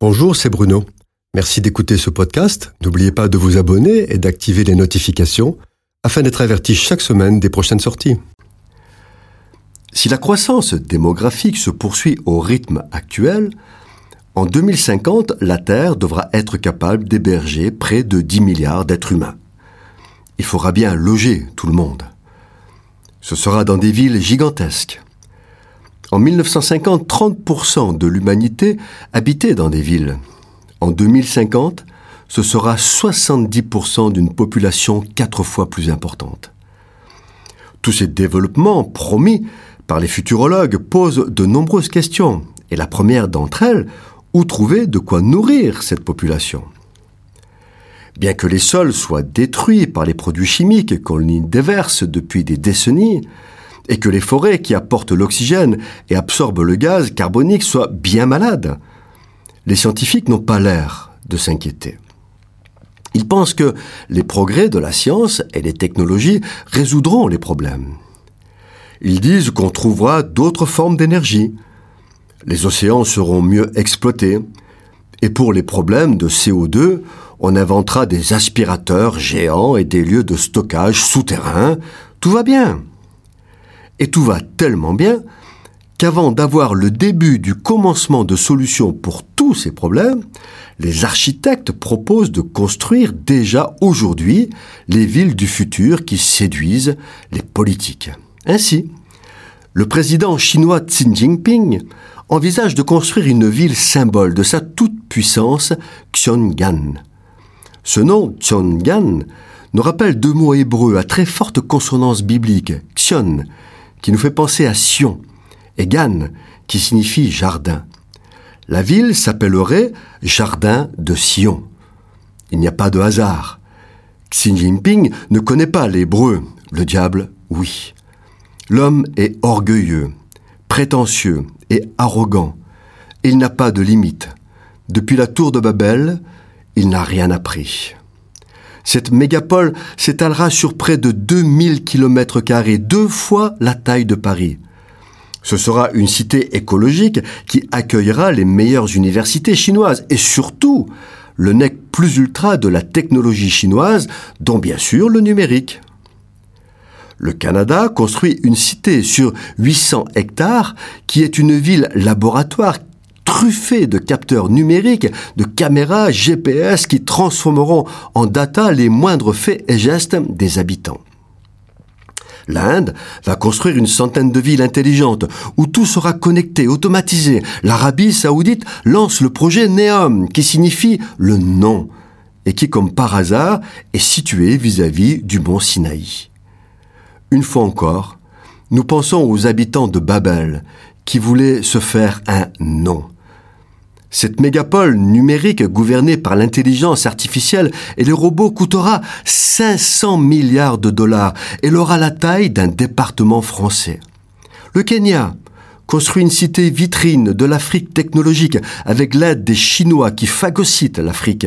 Bonjour, c'est Bruno. Merci d'écouter ce podcast. N'oubliez pas de vous abonner et d'activer les notifications afin d'être averti chaque semaine des prochaines sorties. Si la croissance démographique se poursuit au rythme actuel, en 2050, la Terre devra être capable d'héberger près de 10 milliards d'êtres humains. Il faudra bien loger tout le monde. Ce sera dans des villes gigantesques. En 1950, 30% de l'humanité habitait dans des villes. En 2050, ce sera 70% d'une population quatre fois plus importante. Tous ces développements promis par les futurologues posent de nombreuses questions, et la première d'entre elles, où trouver de quoi nourrir cette population? Bien que les sols soient détruits par les produits chimiques qu'on y déverse depuis des décennies, et que les forêts qui apportent l'oxygène et absorbent le gaz carbonique soient bien malades, les scientifiques n'ont pas l'air de s'inquiéter. Ils pensent que les progrès de la science et les technologies résoudront les problèmes. Ils disent qu'on trouvera d'autres formes d'énergie. Les océans seront mieux exploités. Et pour les problèmes de CO2, on inventera des aspirateurs géants et des lieux de stockage souterrains. Tout va bien. Et tout va tellement bien qu'avant d'avoir le début du commencement de solutions pour tous ces problèmes, les architectes proposent de construire déjà aujourd'hui les villes du futur qui séduisent les politiques. Ainsi, le président chinois Xi Jinping envisage de construire une ville symbole de sa toute-puissance, Xiong'an. Ce nom, Xiong'an, nous rappelle deux mots hébreux à très forte consonance biblique, Xion, qui nous fait penser à Sion, et Gan, qui signifie jardin. La ville s'appellerait Jardin de Sion. Il n'y a pas de hasard. Xi Jinping ne connaît pas l'hébreu, le diable, oui. L'homme est orgueilleux, prétentieux et arrogant. Il n'a pas de limite. Depuis la tour de Babel, il n'a rien appris. Cette mégapole s'étalera sur près de 2000 km, deux fois la taille de Paris. Ce sera une cité écologique qui accueillera les meilleures universités chinoises et surtout le nec plus ultra de la technologie chinoise, dont bien sûr le numérique. Le Canada construit une cité sur 800 hectares qui est une ville laboratoire truffé de capteurs numériques, de caméras GPS qui transformeront en data les moindres faits et gestes des habitants. L'Inde va construire une centaine de villes intelligentes où tout sera connecté, automatisé. L'Arabie saoudite lance le projet Neom qui signifie le nom et qui, comme par hasard, est situé vis-à-vis du mont Sinaï. Une fois encore, nous pensons aux habitants de Babel qui voulaient se faire un nom. Cette mégapole numérique gouvernée par l'intelligence artificielle et les robots coûtera 500 milliards de dollars et aura la taille d'un département français. Le Kenya construit une cité vitrine de l'Afrique technologique avec l'aide des Chinois qui phagocytent l'Afrique.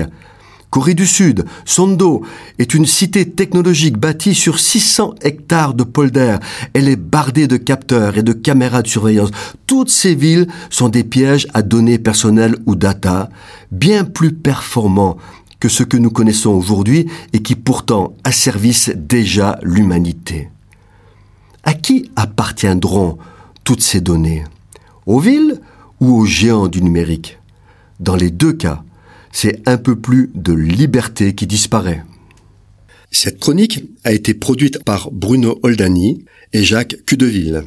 Corée du Sud, Sondo, est une cité technologique bâtie sur 600 hectares de polder. Elle est bardée de capteurs et de caméras de surveillance. Toutes ces villes sont des pièges à données personnelles ou data, bien plus performants que ce que nous connaissons aujourd'hui et qui pourtant asservissent déjà l'humanité. À qui appartiendront toutes ces données? Aux villes ou aux géants du numérique? Dans les deux cas, c'est un peu plus de liberté qui disparaît. Cette chronique a été produite par Bruno Oldani et Jacques Cudeville.